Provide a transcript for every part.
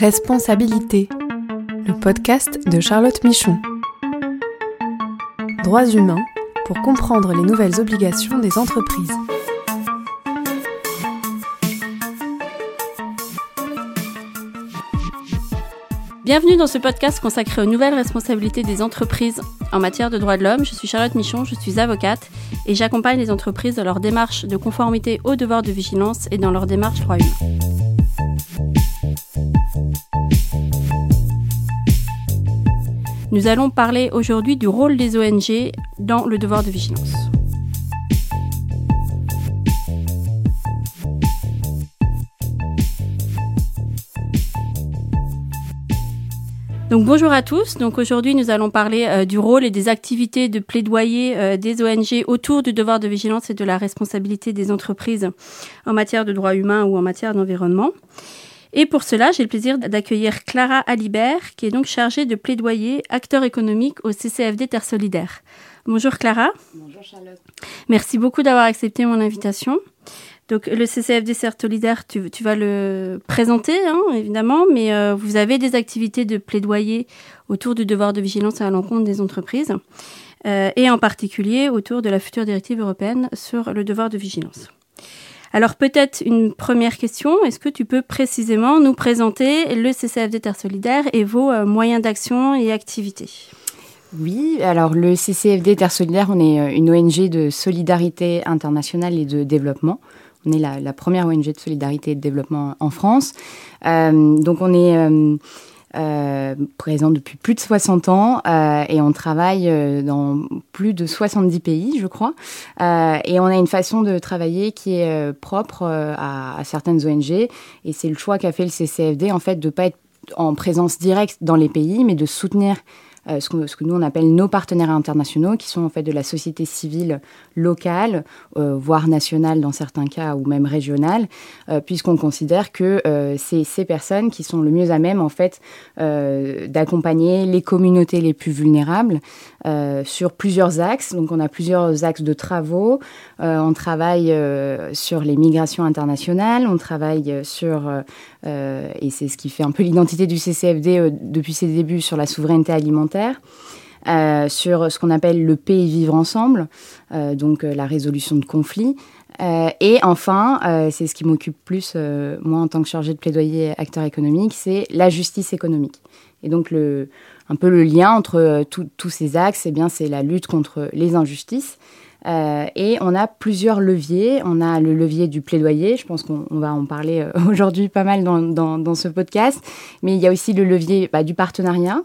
Responsabilité, le podcast de Charlotte Michon. Droits humains pour comprendre les nouvelles obligations des entreprises. Bienvenue dans ce podcast consacré aux nouvelles responsabilités des entreprises en matière de droits de l'homme. Je suis Charlotte Michon, je suis avocate et j'accompagne les entreprises dans leur démarche de conformité aux devoirs de vigilance et dans leur démarche droits humains. Nous allons parler aujourd'hui du rôle des ONG dans le devoir de vigilance. Bonjour à tous. Aujourd'hui nous allons parler euh, du rôle et des activités de plaidoyer euh, des ONG autour du devoir de vigilance et de la responsabilité des entreprises en matière de droits humains ou en matière d'environnement. Et pour cela, j'ai le plaisir d'accueillir Clara Alibert, qui est donc chargée de plaidoyer acteur économique au CCFD Terre Solidaire. Bonjour Clara. Bonjour Charlotte. Merci beaucoup d'avoir accepté mon invitation. Donc le CCFD Terre Solidaire, tu, vas le présenter, hein, évidemment, mais euh, vous avez des activités de plaidoyer autour du devoir de vigilance à l'encontre des entreprises, euh, et en particulier autour de la future directive européenne sur le devoir de vigilance. Alors peut-être une première question, est-ce que tu peux précisément nous présenter le CCFD Terre Solidaire et vos euh, moyens d'action et activités? Oui, alors le CCFD Terre Solidaire, on est euh, une ONG de solidarité internationale et de développement. On est la, première ONG de solidarité et de développement en France. Euh, donc on est euh, présent depuis plus de 60 ans euh, et on travaille euh, dans plus de 70 pays, je crois. et on a une façon de travailler qui est propre à, à, certaines ONG et c'est le choix qu'a fait le CCFD en fait de pas être en présence directe dans les pays, mais de soutenir euh, ce, que, nous on appelle nos partenaires internationaux, qui sont en fait de la société civile locale, euh, voire nationale dans certains cas, ou même régionale, euh, puisqu'on considère que c'est ces personnes qui sont le mieux à même en fait d'accompagner les communautés les plus vulnérables sur plusieurs axes. Donc on a plusieurs axes de travaux. on travaille sur les migrations internationales, on travaille sur et c'est ce qui fait un peu l'identité du CCFD depuis ses débuts sur la souveraineté alimentaire euh, sur ce qu'on appelle le paix et vivre ensemble, euh, donc euh, la résolution de conflits. et enfin, c'est ce qui m'occupe plus, moi en tant que chargée de plaidoyer acteur économique, c'est la justice économique. Et donc un peu le lien entre tous ces axes, eh bien c'est la lutte contre les injustices. et on a plusieurs leviers. On a le levier du plaidoyer, je pense qu'on va en parler aujourd'hui pas mal dans, dans, ce podcast, mais il y a aussi le levier bah, du partenariat.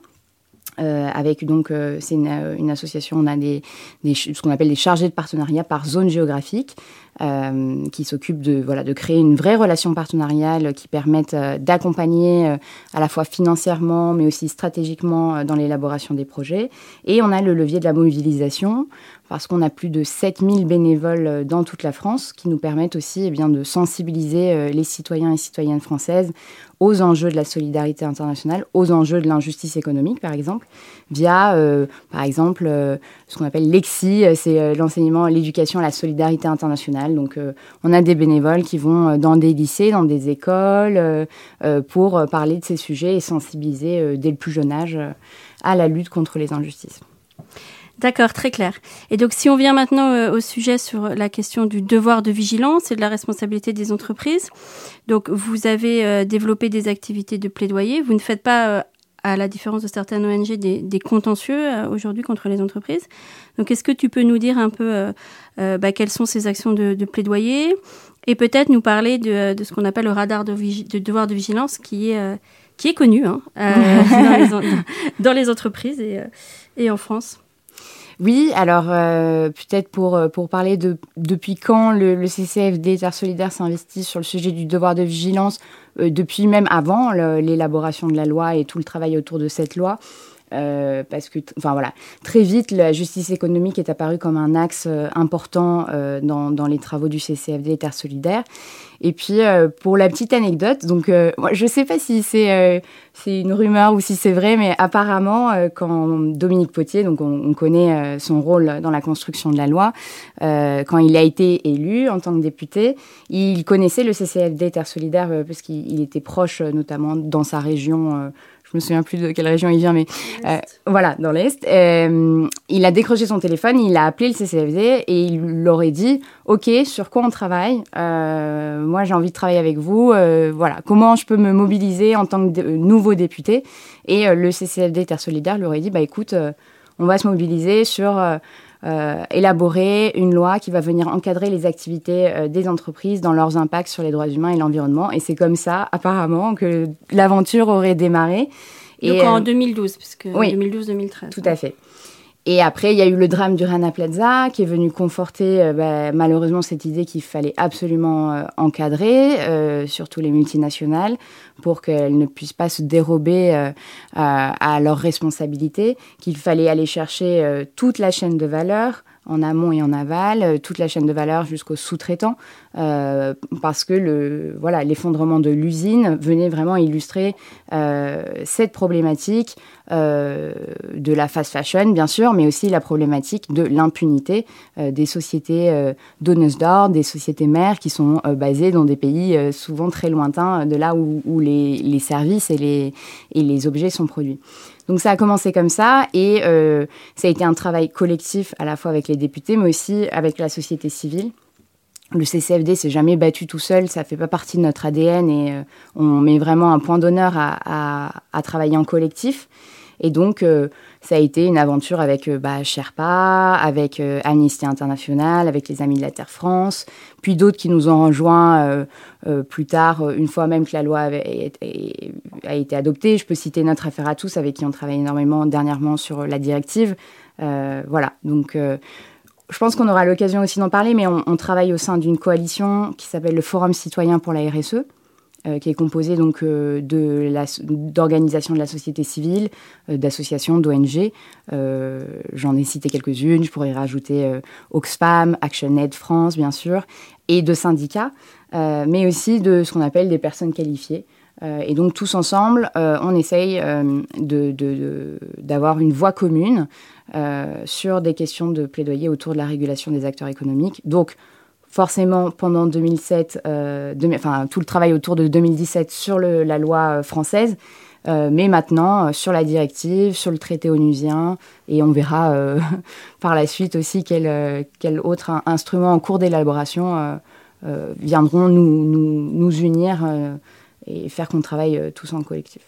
Euh, avec donc euh, c'est une, euh, une, association, on a des, des ce qu'on appelle des chargés de partenariat par zone géographique. Euh, qui s'occupe de, voilà, de créer une vraie relation partenariale qui permette euh, d'accompagner euh, à la fois financièrement, mais aussi stratégiquement dans l'élaboration des projets. Et on a le levier de la mobilisation, parce qu'on a plus de 7000 bénévoles dans toute la France qui nous permettent aussi eh bien, de sensibiliser les citoyens et citoyennes françaises aux enjeux de la solidarité internationale, aux enjeux de l'injustice économique, par exemple, via, par exemple, ce qu'on appelle l'EXI, c'est l'enseignement, l'éducation à la solidarité internationale donc, euh, on a des bénévoles qui vont euh, dans des lycées, dans des écoles, euh, pour parler de ces sujets et sensibiliser dès le plus jeune âge à la lutte contre les injustices. D'accord, très clair. Et donc, si on vient maintenant au sujet sur la question du devoir de vigilance et de la responsabilité des entreprises, donc vous avez développé des activités de plaidoyer. Vous ne faites pas à la différence de certaines ONG, des, contentieux euh, aujourd'hui contre les entreprises. Donc, est-ce que tu peux nous dire un peu euh, euh, bah, quelles sont ces actions de, plaidoyer et peut-être nous parler de, ce qu'on appelle le radar de, devoir de vigilance qui est, qui est connu hein, dans, les, entreprises et, et en France oui, alors peut-être pour, pour parler de depuis quand le, le CCFD Terre Solidaire s'investit sur le sujet du devoir de vigilance, euh, depuis même avant l'élaboration de la loi et tout le travail autour de cette loi. Parce que, enfin voilà, très vite, la justice économique est apparue comme un axe important dans, dans, les travaux du CCFD Terre Solidaire. Et puis, euh, pour la petite anecdote, donc, euh, je ne sais pas si c'est euh, c'est une rumeur ou si c'est vrai, mais apparemment, quand Dominique Potier, donc on, connaît son rôle dans la construction de la loi, quand il a été élu en tant que député, il connaissait le CCFD Terre Solidaire parce qu'il était proche, notamment dans sa région je me souviens plus de quelle région il vient, mais euh, voilà, dans l'Est. Euh, il a décroché son téléphone, il a appelé le CCFD et il leur a dit Ok, sur quoi on travaille euh, Moi, j'ai envie de travailler avec vous. voilà, comment je peux me mobiliser en tant que nouveau député? Et le CCFD Terre Solidaire leur a dit Bah écoute, on va se mobiliser sur élaborer une loi qui va venir encadrer les activités euh, des entreprises dans leurs impacts sur les droits humains et l'environnement. Et c'est comme ça, apparemment, que l'aventure aurait démarré. Donc en 2012, puisque oui, 2012-2013. Tout à fait. Et après, il y a eu le drame du Rana Plaza qui est venu conforter euh, bah, malheureusement cette idée qu'il fallait absolument euh, encadrer, euh, surtout les multinationales, pour qu'elles ne puissent pas se dérober à leurs responsabilités, qu'il fallait aller chercher toute la chaîne de valeur en amont et en aval, euh, toute la chaîne de valeur jusqu'aux sous-traitants, euh, parce que voilà l'effondrement de l'usine venait vraiment illustrer euh, cette problématique de la fast fashion, bien sûr, mais aussi la problématique de l'impunité des sociétés donneuses d'ordre, des sociétés mères qui sont basées dans des pays souvent très lointains de là où, les, services et les, et les objets sont produits. Donc ça a commencé comme ça et euh, ça a été un travail collectif à la fois avec les députés mais aussi avec la société civile. Le CCFD s'est jamais battu tout seul, ça fait pas partie de notre ADN et euh, on met vraiment un point d'honneur à, travailler en collectif. Et donc, euh, ça a été une aventure avec euh, bah, Sherpa, avec euh, Amnesty International, avec les Amis de la Terre France, puis d'autres qui nous ont rejoints plus tard, une fois même que la loi a été adoptée. Je peux citer notre affaire à tous, avec qui on travaille énormément dernièrement sur la directive. voilà, donc je pense qu'on aura l'occasion aussi d'en parler, mais on travaille au sein d'une coalition qui s'appelle le Forum citoyen pour la RSE. Euh, qui est composé donc euh, d'organisations de la société civile, euh, d'associations, d'ONG. J'en ai cité quelques-unes. Je pourrais rajouter Oxfam, ActionAid France, bien sûr, et de syndicats, mais aussi de ce qu'on appelle des personnes qualifiées. et donc tous ensemble, on essaye d'avoir une voie commune sur des questions de plaidoyer autour de la régulation des acteurs économiques. Donc forcément pendant 2007, euh, enfin tout le travail autour de 2017 sur la loi euh, française, euh, mais maintenant sur la directive, sur le traité onusien, et on verra par la suite aussi quel, quel autre instrument en cours d'élaboration viendront nous, nous, nous unir et faire qu'on travaille tous en collectif.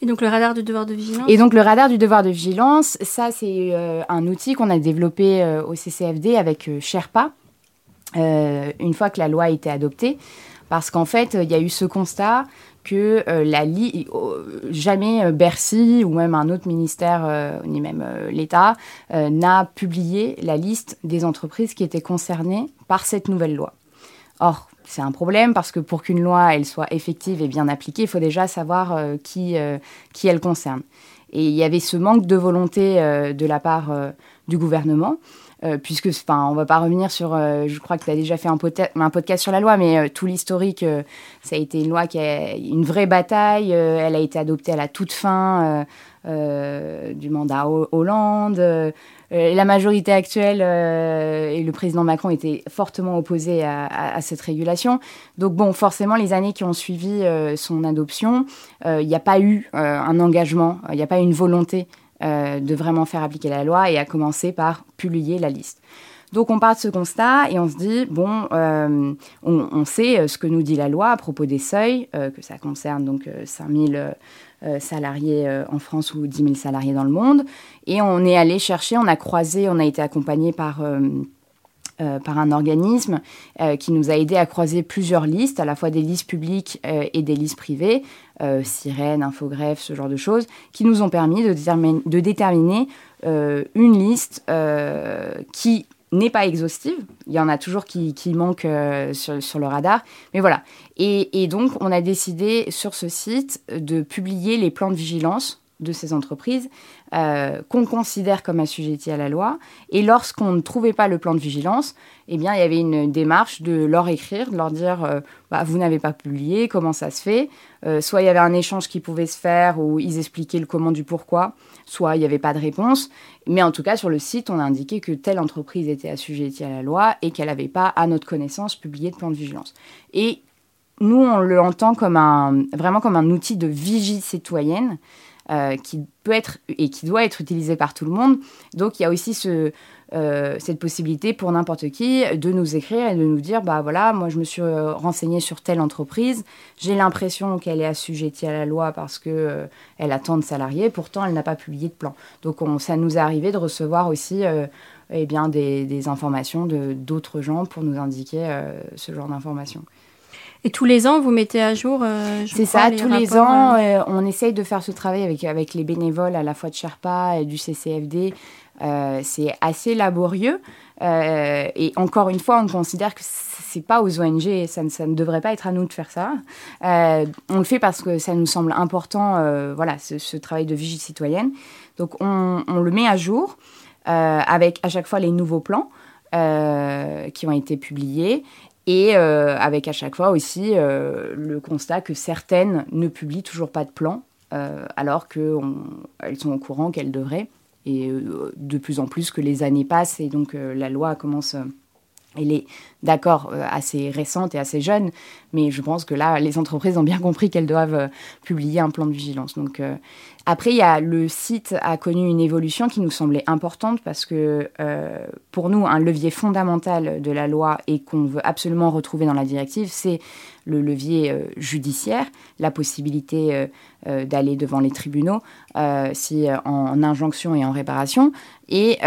Et donc le radar du devoir de vigilance? Et donc le radar du devoir de vigilance, ça c'est un outil qu'on a développé au CCFD avec Sherpa, une fois que la loi a été adoptée, parce qu'en fait, il y a eu ce constat que euh, la jamais euh, Bercy ou même un autre ministère, ni même l'État, n'a publié la liste des entreprises qui étaient concernées par cette nouvelle loi. Or, c'est un problème parce que pour qu'une loi elle soit effective et bien appliquée, il faut déjà savoir qui, qui elle concerne. Et il y avait ce manque de volonté de la part du gouvernement. Euh, puisque, enfin, on va pas revenir sur, euh, je crois que tu as déjà fait un, podcast sur la loi, mais euh, tout l'historique, ça a été une loi qui a une vraie bataille, elle a été adoptée à la toute fin du mandat Hollande. la majorité actuelle et le président Macron étaient fortement opposés à, à, cette régulation. Donc bon, forcément, les années qui ont suivi son adoption, il n'y a pas eu un engagement, il n'y a pas eu une volonté euh, de vraiment faire appliquer la loi et à commencer par publier la liste. Donc on part de ce constat et on se dit, bon, euh, on, sait euh, ce que nous dit la loi à propos des seuils, que ça concerne donc 5000 salariés en France ou 10 000 salariés dans le monde. Et on est allé chercher, on a croisé, on a été accompagné par... par un organisme qui nous a aidé à croiser plusieurs listes, à la fois des listes publiques et des listes privées, euh, sirènes, infogreffe, ce genre de choses, qui nous ont permis de, déterminer euh, une liste euh, qui n'est pas exhaustive. Il y en a toujours qui, qui manquent sur, le radar. Mais voilà. Et, donc, on a décidé sur ce site de publier les plans de vigilance de ces entreprises euh, qu'on considère comme assujetties à la loi. Et lorsqu'on ne trouvait pas le plan de vigilance, eh bien, il y avait une démarche de leur écrire, de leur dire euh, bah, vous n'avez pas publié, comment ça se fait. Euh, soit il y avait un échange qui pouvait se faire où ils expliquaient le comment du pourquoi, soit il n'y avait pas de réponse. Mais en tout cas, sur le site, on a indiqué que telle entreprise était assujettie à la loi et qu'elle n'avait pas, à notre connaissance, publié de plan de vigilance. Et nous, on le entend comme un, vraiment comme un outil de vigie citoyenne euh, qui peut être et qui doit être utilisé par tout le monde. Donc, il y a aussi euh, cette possibilité pour n'importe qui de nous écrire et de nous dire bah voilà, moi je me suis euh, renseignée sur telle entreprise, j'ai l'impression qu'elle est assujettie à la loi parce que elle a tant de salariés, pourtant elle n'a pas publié de plan. Donc, on, ça nous est arrivé de recevoir aussi eh bien, des, des informations de d'autres gens pour nous indiquer ce genre d'informations. Et tous les ans, vous mettez à jour euh, C'est ça, tous les ans, euh, euh, on essaye de faire ce travail avec, avec les bénévoles à la fois de Sherpa et du CCFD. c'est assez laborieux. et encore une fois, on considère que c'est pas aux ONG, ça ne, ça ne, devrait pas être à nous de faire ça. on le fait parce que ça nous semble important, voilà, ce, travail de vigie citoyenne. Donc on, on le met à jour avec à chaque fois les nouveaux plans. qui ont été publiés et euh, avec à chaque fois aussi euh, le constat que certaines ne publient toujours pas de plan, euh, alors qu'elles sont au courant qu'elles devraient. Et de plus en plus que les années passent et donc la loi commence elle est d'accord assez récente et assez jeune, mais je pense que là, les entreprises ont bien compris qu'elles doivent publier un plan de vigilance. Donc, après, il y a, le site a connu une évolution qui nous semblait importante parce que pour nous, un levier fondamental de la loi et qu'on veut absolument retrouver dans la directive, c'est le levier euh, judiciaire, la possibilité euh, euh, d'aller devant les tribunaux si en, injonction et en réparation. Et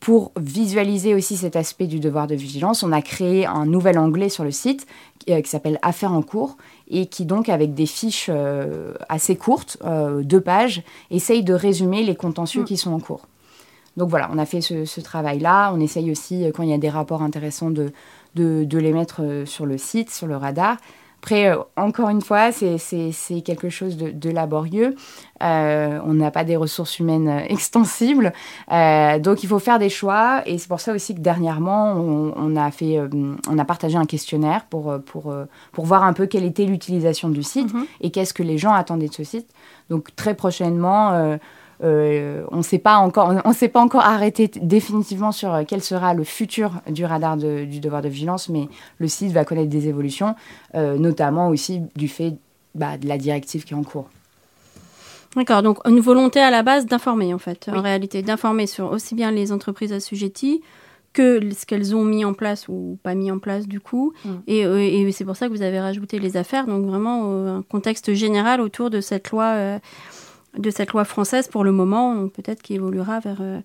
pour visualiser aussi cet aspect du devoir de vigilance, on a créé un nouvel onglet sur le site qui, s'appelle Affaires en cours et qui donc avec des fiches assez courtes, deux pages, essaye de résumer les contentieux mm. qui sont en cours. Donc voilà, on a fait ce, travail-là. On essaye aussi, quand il y a des rapports intéressants, de, de, les mettre euh, sur le site, sur le radar. Après, euh, encore une fois, c'est quelque chose de, laborieux. Euh, on n'a pas des ressources humaines extensibles. donc, il faut faire des choix. Et c'est pour ça aussi que dernièrement, on, a, fait, on a partagé un questionnaire pour, pour, pour voir un peu quelle était l'utilisation du site mm-hmm. et qu'est-ce que les gens attendaient de ce site. Donc, très prochainement euh, on ne s'est pas encore, on s'est pas encore arrêté définitivement sur euh, quel sera le futur du radar du devoir de vigilance, mais le site va connaître des évolutions, euh, notamment aussi du fait bah, de la directive qui est en cours. D'accord, donc une volonté à la base d'informer en fait, en réalité, d'informer sur aussi bien les entreprises assujetties que ce qu'elles ont mis en place ou pas mis en place du coup. Mm. Et, c'est pour ça que vous avez rajouté les affaires, donc vraiment un contexte général autour de cette loi de cette loi française pour le moment, peut-être qui évoluera vers, euh,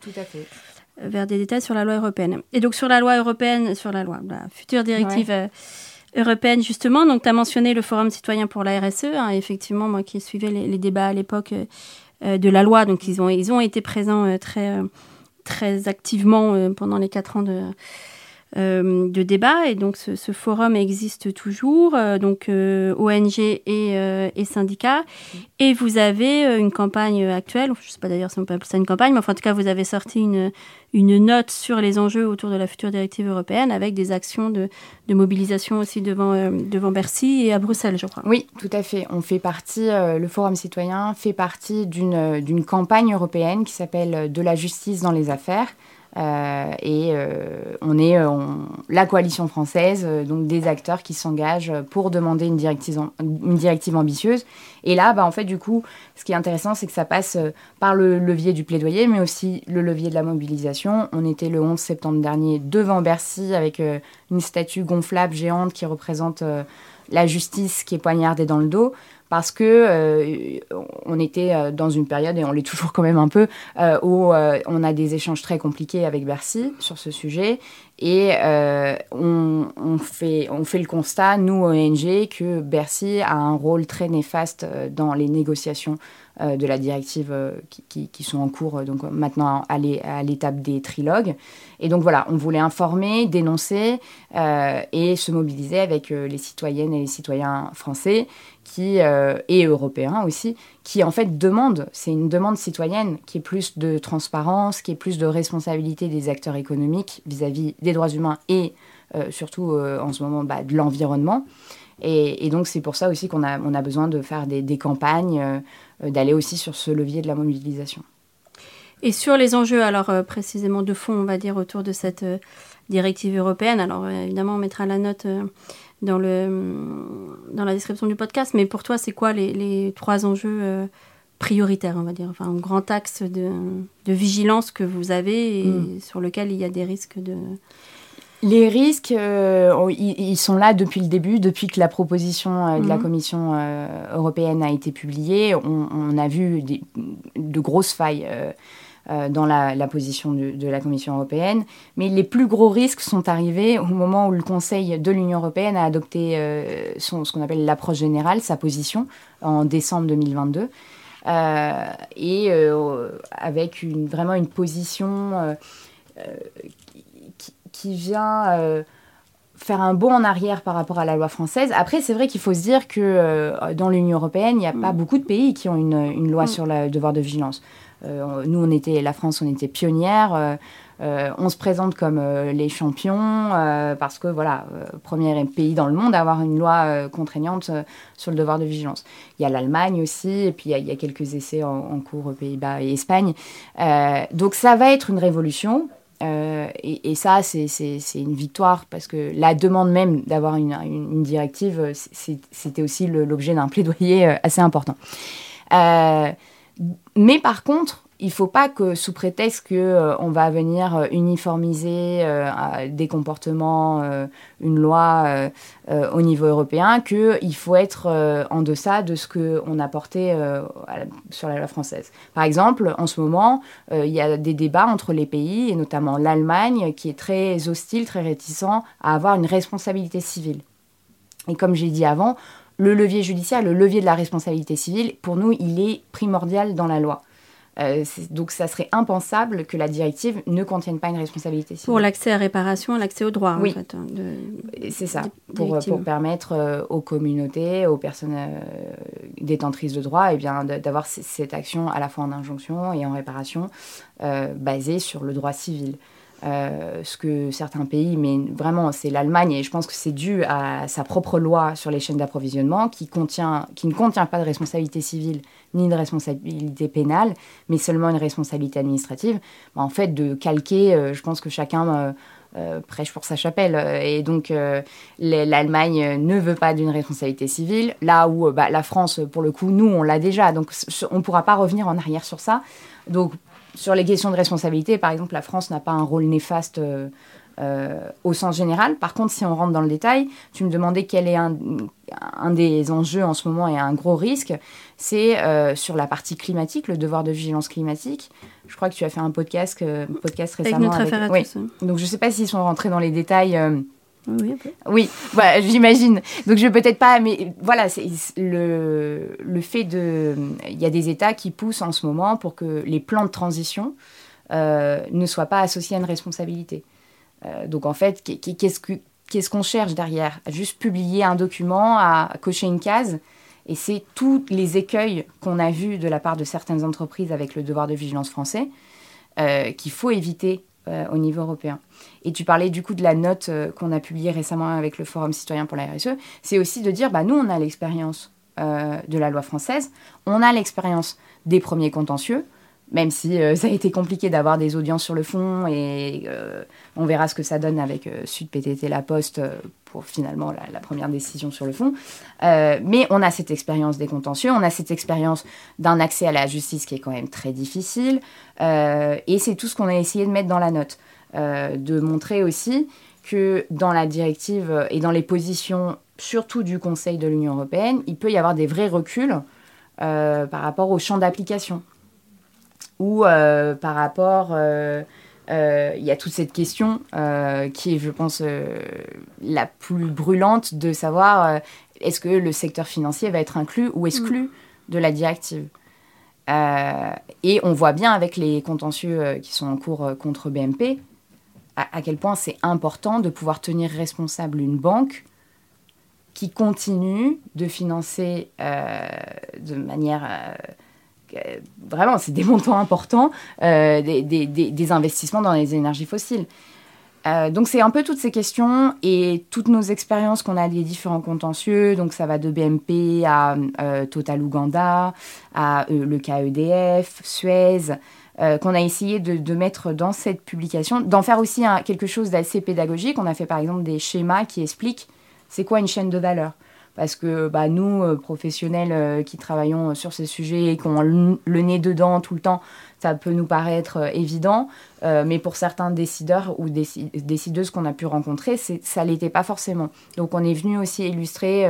vers des détails sur la loi européenne. Et donc sur la loi européenne, sur la loi, la future directive euh, européenne justement, donc tu as mentionné le Forum citoyen pour la RSE, hein, effectivement, moi qui suivais les, les débats à l'époque euh, de la loi, donc ils ont, ils ont été présents très, très activement pendant les quatre ans de de débat et donc ce, forum existe toujours, euh, donc euh, ONG et, et, syndicats. Et vous avez une campagne actuelle, je ne sais pas d'ailleurs si on peut appeler ça une campagne, mais enfin, en tout cas vous avez sorti une, une note sur les enjeux autour de la future directive européenne avec des actions de, de mobilisation aussi devant, devant Bercy et à Bruxelles, je crois. Oui, tout à fait. On fait partie, le Forum citoyen fait partie d'une campagne européenne qui s'appelle De la justice dans les affaires euh, et euh, on est euh, la coalition française, donc des acteurs qui s'engagent pour demander une directive, une directive ambitieuse. Et là, bah, en fait, du coup, ce qui est intéressant, c'est que ça passe par le levier du plaidoyer, mais aussi le levier de la mobilisation. On était le 11 septembre dernier devant Bercy avec une statue gonflable géante qui représente la justice qui est poignardée dans le dos parce que euh, on était euh, dans une période, et on l'est toujours quand même un peu, euh, où on a des échanges très compliqués avec Bercy sur ce sujet. Et on, fait, on fait le constat, nous, ONG, que Bercy a un rôle très néfaste dans les négociations de la directive qui, qui, sont en cours donc maintenant à l'étape des trilogues. Et donc voilà, on voulait informer, dénoncer et se mobiliser avec les citoyennes et les citoyens français qui et européens aussi, qui en fait demandent, c'est une demande citoyenne qui est plus de transparence, qui est plus de responsabilité des acteurs économiques vis-à-vis des droits humains et surtout en ce moment bah, de l'environnement. Et, donc c'est pour ça aussi qu'on a, besoin de faire des, campagnes, d'aller aussi sur ce levier de la mobilisation. Et sur les enjeux, alors euh, précisément de fond, on va dire, autour de cette euh, directive européenne, alors euh, évidemment, on mettra la note dans, le, dans la description du podcast, mais pour toi, c'est quoi les, les, trois enjeux prioritaires, on va dire, enfin, un grand axe de, de vigilance que vous avez et mm. sur lequel il y a des risques de... Les risques, ils, sont là depuis le début, depuis que la proposition de la mm. Commission européenne a été publiée. On, on a vu des, de grosses failles euh, dans la, position de, la Commission européenne. Mais les plus gros risques sont arrivés au moment où le Conseil de l'Union européenne a adopté euh, son, ce qu'on appelle l'approche générale, sa position, en décembre 2022. Euh, et avec une, vraiment une position qui, qui, vient faire un bond en arrière par rapport à la loi française. Après, c'est vrai qu'il faut se dire que dans l'Union européenne, il n'y a pas mm. beaucoup de pays qui ont une, une loi mm. sur le devoir de vigilance. Euh, nous, on était, la France, on était pionnière. Euh, euh, on se présente comme les champions parce que voilà, premier pays dans le monde à avoir une loi contraignante sur le devoir de vigilance. Il y a l'Allemagne aussi, et puis il y, a, quelques essais en, cours aux Pays-Bas et Espagne. donc ça va être une révolution. Et, ça, c'est une victoire parce que la demande même d'avoir une, une, directive, c'était aussi l'objet d'un plaidoyer assez important. Mais par contre, il ne faut pas que sous prétexte qu'on euh, va venir euh, uniformiser euh, des comportements, une loi au niveau européen, qu'il faut être en deçà de ce qu'on a porté sur la loi française. Par exemple, en ce moment, il y a des débats entre les pays, et notamment l'Allemagne, qui est très hostile, très réticent à avoir une responsabilité civile. Et comme j'ai dit avant, le levier judiciaire, le levier de la responsabilité civile, pour nous, il est primordial dans la loi. Euh, donc ça serait impensable que la directive ne contienne pas une responsabilité civile. Pour l'accès à réparation, l'accès au droit, oui. en fait. Hein, c'est ça, pour, pour, permettre euh, aux communautés, aux personnes euh, détentrices de droit, eh bien, d'avoir cette action à la fois en injonction et en réparation basée sur le droit civil. Euh, ce que certains pays, mais vraiment c'est l'Allemagne, et je pense que c'est dû à sa propre loi sur les chaînes d'approvisionnement qui, qui ne contient pas de responsabilité civile ni de responsabilité pénale, mais seulement une responsabilité administrative. Bah, en fait, de calquer, euh, je pense que chacun euh, prêche pour sa chapelle. Et donc, l'Allemagne ne veut pas d'une responsabilité civile, là où bah, la France, pour le coup, nous, on l'a déjà. Donc, on ne pourra pas revenir en arrière sur ça. Donc, sur les questions de responsabilité, par exemple, la France n'a pas un rôle néfaste euh, euh, au sens général. Par contre, si on rentre dans le détail, tu me demandais quel est un, des enjeux en ce moment et un gros risque, c'est euh, sur la partie climatique, le devoir de vigilance climatique. Je crois que tu as fait un podcast, podcast récemment. Avec notre à tous. Donc je ne sais pas s'ils sont rentrés dans les détails oui, oui j'imagine. Donc je vais peut-être pas, mais voilà, le, fait de... Il y a des États qui poussent en ce moment pour que les plans de transition euh, ne soient pas associés à une responsabilité. Euh, donc en fait, qu'est-ce qu'on cherche derrière? Juste publier un document, à, cocher une case, et c'est tous les écueils qu'on a vus de la part de certaines entreprises avec le devoir de vigilance français euh, qu'il faut éviter au niveau européen. Et tu parlais du coup de la note euh, qu'on a publiée récemment avec le Forum citoyen pour la RSE. C'est aussi de dire, bah, nous, on a l'expérience euh, de la loi française, on a l'expérience des premiers contentieux, même si ça a été compliqué d'avoir des audiences sur le fond et on verra ce que ça donne avec Sud PTT La Poste pour finalement la, première décision sur le fond. mais on a cette expérience des contentieux, on a cette expérience d'un accès à la justice qui est quand même très difficile et c'est tout ce qu'on a essayé de mettre dans la note. Euh, de montrer aussi que dans la directive et dans les positions, surtout du Conseil de l'Union européenne, il peut y avoir des vrais reculs euh, par rapport au champ d'application. Ou euh, par rapport... il y a toute cette question qui est, je pense, la plus brûlante de savoir est-ce que le secteur financier va être inclus ou exclu mm. de la directive? et on voit bien avec les contentieux qui sont en cours contre BMP à, quel point c'est important de pouvoir tenir responsable une banque qui continue de financer de manière vraiment, c'est des montants importants, des, des, investissements dans les énergies fossiles. Euh, donc c'est un peu toutes ces questions et toutes nos expériences qu'on a des différents contentieux. Donc ça va de BMP à euh, Total Uganda, à euh, le KEDF, Suez, qu'on a essayé de, mettre dans cette publication, d'en faire aussi quelque chose d'assez pédagogique. On a fait par exemple des schémas qui expliquent c'est quoi une chaîne de valeur parce que bah, nous, euh, professionnels euh, qui travaillons sur ces sujets et qui ont le, nez dedans tout le temps, ça peut nous paraître euh, évident, mais pour certains décideurs ou décideuses qu'on a pu rencontrer, ça l'était pas forcément. Donc on est venu aussi illustrer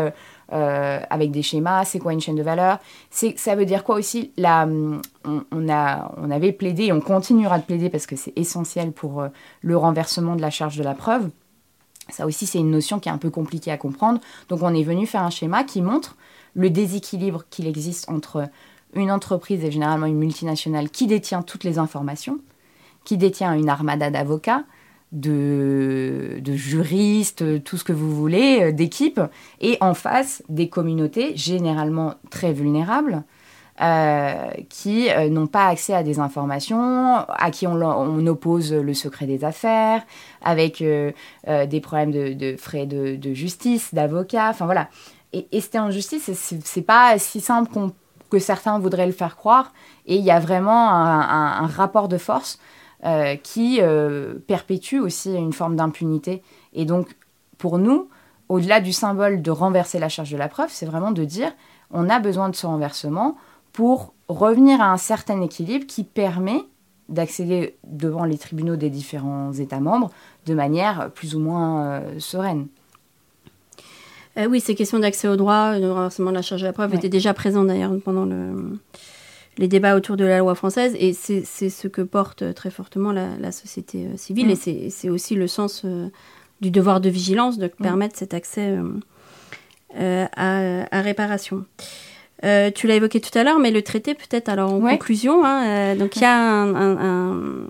avec des schémas, c'est quoi une chaîne de valeur, ça veut dire quoi aussi? On, on avait plaidé et on continuera de plaider parce que c'est essentiel pour le renversement de la charge de la preuve. Ça aussi, c'est une notion qui est un peu compliquée à comprendre. Donc, on est venu faire un schéma qui montre le déséquilibre qu'il existe entre une entreprise et généralement une multinationale qui détient toutes les informations, qui détient une armada d'avocats, de, de, juristes, tout ce que vous voulez, euh, d'équipes, et en face des communautés généralement très vulnérables, euh, qui euh, n'ont pas accès à des informations, à qui on, oppose le secret des affaires, avec euh, des problèmes de, frais de, justice, d'avocats, enfin voilà. Et, c'était en justice, c'est pas si simple que certains voudraient le faire croire, et il y a vraiment un, rapport de force qui perpétue aussi une forme d'impunité. Et donc, pour nous, au-delà du symbole de renverser la charge de la preuve, c'est vraiment de dire on a besoin de ce renversement pour revenir à un certain équilibre qui permet d'accéder devant les tribunaux des différents États membres de manière plus ou moins euh, sereine. Euh, oui, ces questions d'accès au droit, de renversement de la charge de la preuve étaient déjà présentes d'ailleurs pendant le, les débats autour de la loi française et c'est ce que porte très fortement la, société euh, civile mm. et c'est aussi le sens du devoir de vigilance de mm. permettre cet accès à, à, réparation. Euh, tu l'as évoqué tout à l'heure, mais le traité peut-être alors en conclusion. Hein, euh, donc il y a un,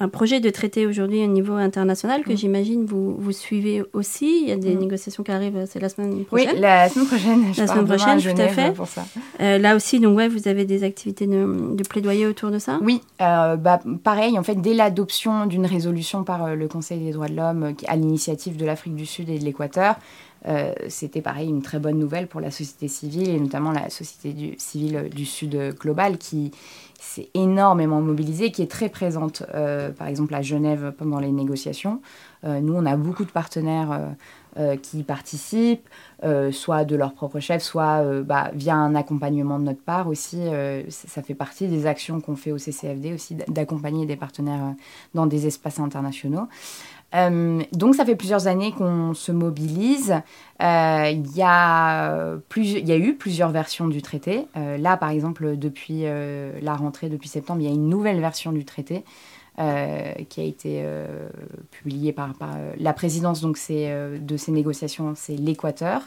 un, projet de traité aujourd'hui au niveau international que j'imagine vous, vous suivez aussi. Il y a des négociations qui arrivent, c'est la semaine prochaine. Oui, la semaine prochaine. Je la semaine prochaine, tout à fait. Pour ça. Euh, là aussi, donc ouais, vous avez des activités de, de plaidoyer autour de ça? Oui, bah, pareil. En fait, dès l'adoption d'une résolution par le Conseil des droits de l'homme à l'initiative de l'Afrique du Sud et de l'Équateur. Euh, c'était pareil une très bonne nouvelle pour la société civile et notamment la société civile du Sud global qui s'est énormément mobilisée, qui est très présente euh, par exemple à Genève pendant les négociations. Euh, nous, on a beaucoup de partenaires qui participent, soit de leur propre chef, soit bah, via un accompagnement de notre part aussi. ça fait partie des actions qu'on fait au CCFD aussi, d'accompagner des partenaires dans des espaces internationaux. Euh, donc ça fait plusieurs années qu'on se mobilise. Euh, il y, a y a eu plusieurs versions du traité. Euh, là, par exemple, depuis la rentrée, depuis septembre, il y a une nouvelle version du traité qui a été publiée par, la présidence donc de ces négociations, c'est l'Équateur.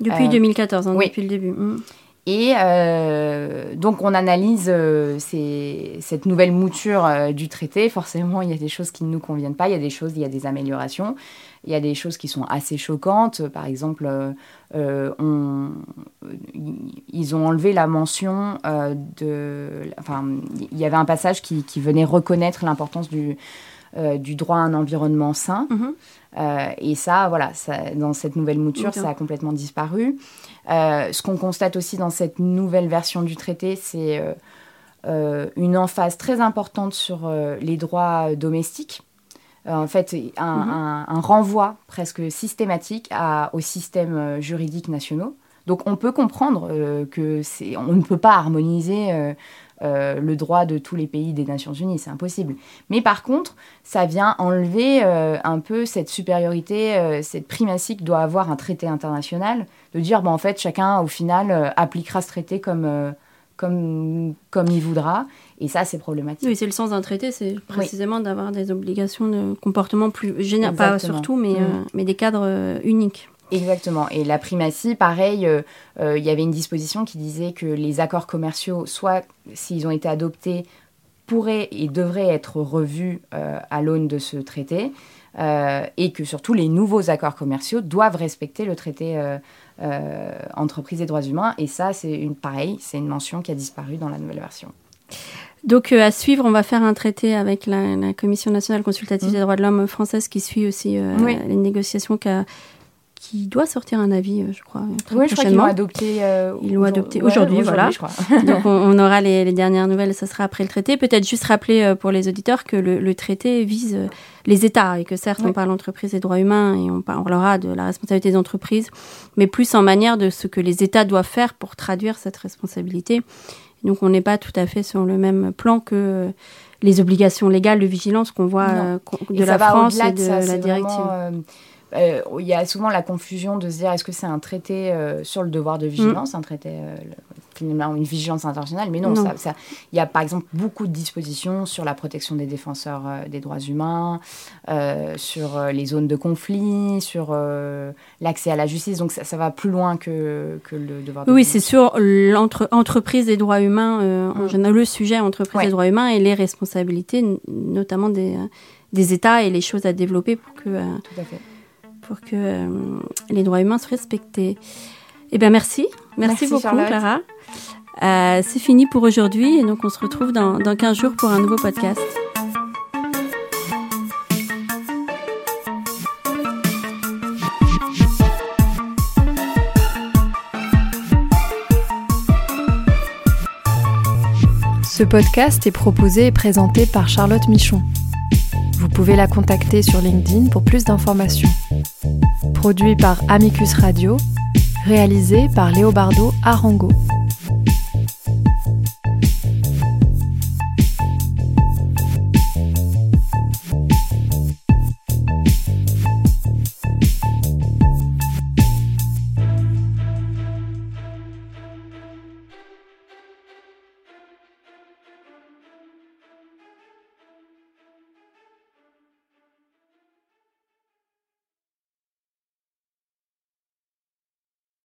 Depuis 2014, hein, depuis le début. Mm. Et euh, donc on analyse euh, cette nouvelle mouture euh, du traité. Forcément, il y a des choses qui ne nous conviennent pas, il y a des choses, il y a des améliorations, il y a des choses qui sont assez choquantes. Par exemple, on, ils ont enlevé la mention de... Enfin, il y avait un passage qui, qui venait reconnaître l'importance du, du droit à un environnement sain. Euh, et ça, voilà, dans cette nouvelle mouture, ça a complètement disparu. Euh, ce qu'on constate aussi dans cette nouvelle version du traité, c'est euh, une emphase très importante sur les droits domestiques. En fait, mhm. un, renvoi presque systématique à, aux systèmes juridiques nationaux. Donc on peut comprendre que c'est, on ne peut pas harmoniser euh, le droit de tous les pays des Nations Unies, c'est impossible. Mais par contre, ça vient enlever euh, un peu cette supériorité, euh, cette primatie que doit avoir un traité international, de dire, bah, en fait, chacun, au final, appliquera ce traité comme, comme, comme il voudra. Et ça, c'est problématique. Oui, c'est le sens d'un traité, c'est précisément d'avoir des obligations de comportement plus général, pas surtout, mais, mm. mais des cadres uniques. Exactement. Et la primatie, pareil, euh, euh, il y avait une disposition qui disait que les accords commerciaux, soit s'ils ont été adoptés, pourraient et devraient être revus euh, à l'aune de ce traité. Et que surtout les nouveaux accords commerciaux doivent respecter le traité entreprise et droits humains. Et ça, c'est une pareil, c'est une mention qui a disparu dans la nouvelle version. Donc à suivre, on va faire un traité avec la, Commission nationale consultative mmh. des droits de l'homme française qui suit aussi les négociations qu'a qui doit sortir un avis, euh, je crois. Oui, je crois qu'ils l'ont adopté. Euh, ils l'ont adopté aujourd'hui, voilà. Donc on, aura les, dernières nouvelles, ça sera après le traité. Peut-être juste rappeler euh, pour les auditeurs que le, traité vise les États et que certes on parle d'entreprise et droits humains et on parlera de la responsabilité des entreprises, mais plus en manière de ce que les États doivent faire pour traduire cette responsabilité. Donc on n'est pas tout à fait sur le même plan que les obligations légales de vigilance qu'on voit de la France et de, la directive. Euh, il y a souvent la confusion de se dire est-ce que c'est un traité euh, sur le devoir de vigilance, mm. un traité euh, finalement une vigilance internationale, mais non, Ça, il y a par exemple beaucoup de dispositions sur la protection des défenseurs des droits humains, sur les zones de conflit, sur l'accès à la justice, donc ça, va plus loin que, que le devoir de Oui, c'est sur l'entreprise des droits humains, en mm. général, le sujet entreprise des droits humains et les responsabilités, notamment des, des États et les choses à développer pour que... Tout à fait pour que euh, les droits humains soient respectés. Eh bien, merci. Merci, beaucoup, Clara. Euh, c'est fini pour aujourd'hui et donc on se retrouve dans, dans 15 jours pour un nouveau podcast. Ce podcast est proposé et présenté par Charlotte Michon. Vous pouvez la contacter sur LinkedIn pour plus d'informations. Produit par Amicus Radio, réalisé par Léobardo Arango.